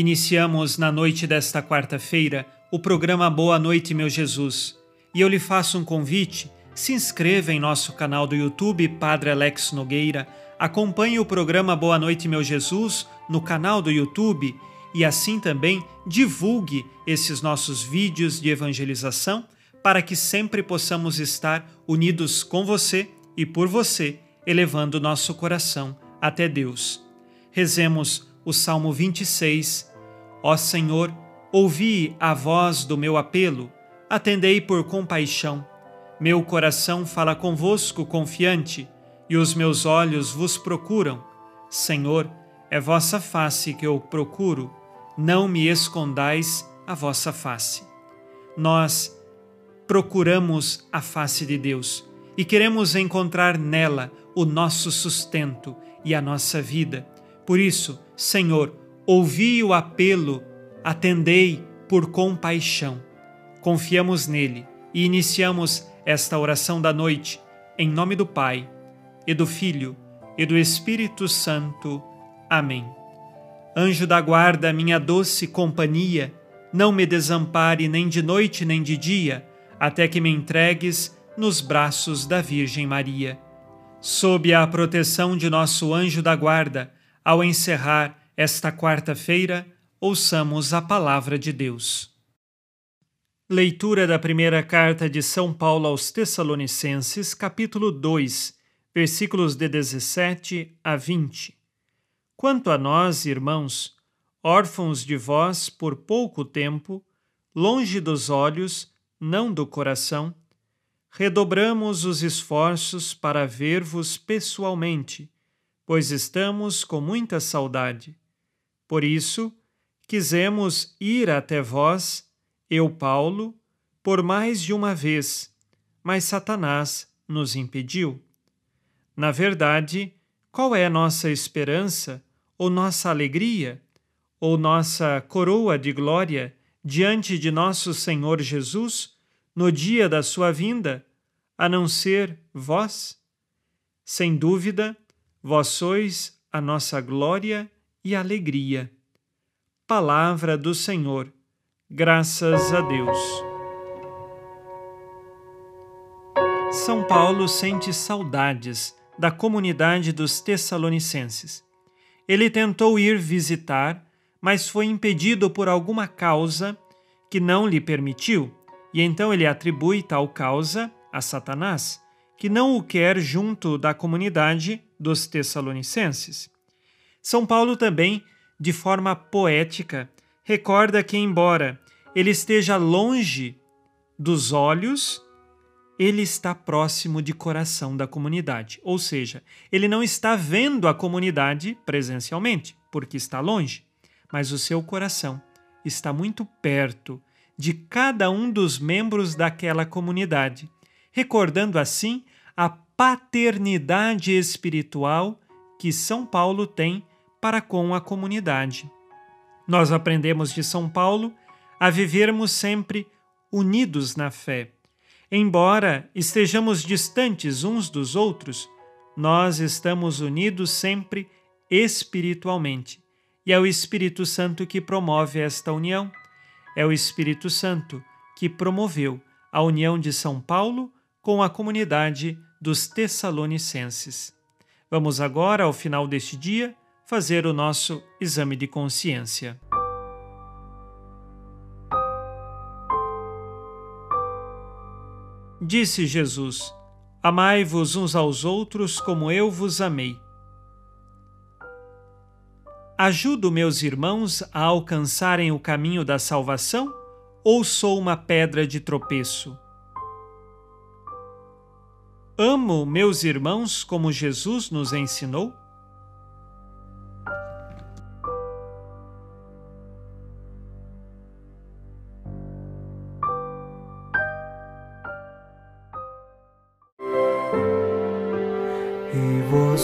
Iniciamos na noite desta quarta-feira o programa Boa Noite, meu Jesus. E eu lhe faço um convite: se inscreva em nosso canal do YouTube Padre Alex Nogueira, acompanhe o programa Boa Noite, meu Jesus no canal do YouTube e assim também divulgue esses nossos vídeos de evangelização para que sempre possamos estar unidos com você e por você, elevando nosso coração até Deus. Rezemos o Salmo 26. Ó Senhor, ouvi a voz do meu apelo, atendei por compaixão. Meu coração fala convosco confiante, e os meus olhos vos procuram. Senhor, é vossa face que eu procuro, não me escondais a vossa face. Nós procuramos a face de Deus e queremos encontrar nela o nosso sustento e a nossa vida. Por isso, Senhor, ouvi o apelo, atendei por compaixão. Confiamos nele e iniciamos esta oração da noite, em nome do Pai, e do Filho, e do Espírito Santo. Amém. Anjo da guarda, minha doce companhia, não me desampare nem de noite nem de dia, até que me entregues nos braços da Virgem Maria. Sob a proteção de nosso anjo da guarda, ao encerrar esta quarta-feira, ouçamos a palavra de Deus. Leitura da primeira carta de São Paulo aos Tessalonicenses, capítulo 2, versículos de 17 a 20. Quanto a nós, irmãos, órfãos de vós por pouco tempo, longe dos olhos, não do coração, redobramos os esforços para ver-vos pessoalmente, pois estamos com muita saudade. Por isso, quisemos ir até vós, eu, Paulo, por mais de uma vez, mas Satanás nos impediu. Na verdade, qual é nossa esperança, ou nossa alegria, ou nossa coroa de glória diante de nosso Senhor Jesus no dia da sua vinda, a não ser vós? Sem dúvida, vós sois a nossa glória e alegria. Palavra do Senhor. Graças a Deus. São Paulo sente saudades da comunidade dos Tessalonicenses. Ele tentou ir visitar, mas foi impedido por alguma causa que não lhe permitiu, e então ele atribui tal causa a Satanás, que não o quer junto da comunidade dos Tessalonicenses. São Paulo também, de forma poética, recorda que, embora ele esteja longe dos olhos, ele está próximo de coração da comunidade. Ou seja, ele não está vendo a comunidade presencialmente, porque está longe, mas o seu coração está muito perto de cada um dos membros daquela comunidade, recordando assim a paternidade espiritual que São Paulo tem para com a comunidade. Nós aprendemos de São Paulo a vivermos sempre unidos na fé Embora estejamos distantes uns dos outros, nós estamos unidos sempre espiritualmente. E é o Espírito Santo que promove esta união. É o Espírito Santo que promoveu a união de São Paulo com a comunidade dos Tessalonicenses. Vamos agora, ao final deste dia, fazer o nosso exame de consciência. Disse Jesus: Amai-vos uns aos outros como eu vos amei. Ajudo meus irmãos a alcançarem o caminho da salvação ou sou uma pedra de tropeço? Amo meus irmãos como Jesus nos ensinou?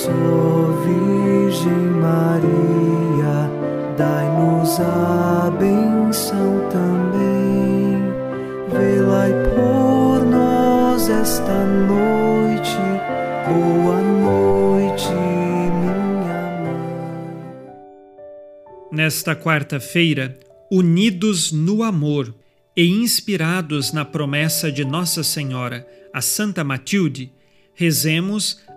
Ó Virgem Maria, dai-nos a benção também. Por nós esta noite, boa noite, minha mãe. Nesta quarta-feira, unidos no amor e inspirados na promessa de Nossa Senhora, a Santa Matilde, rezemos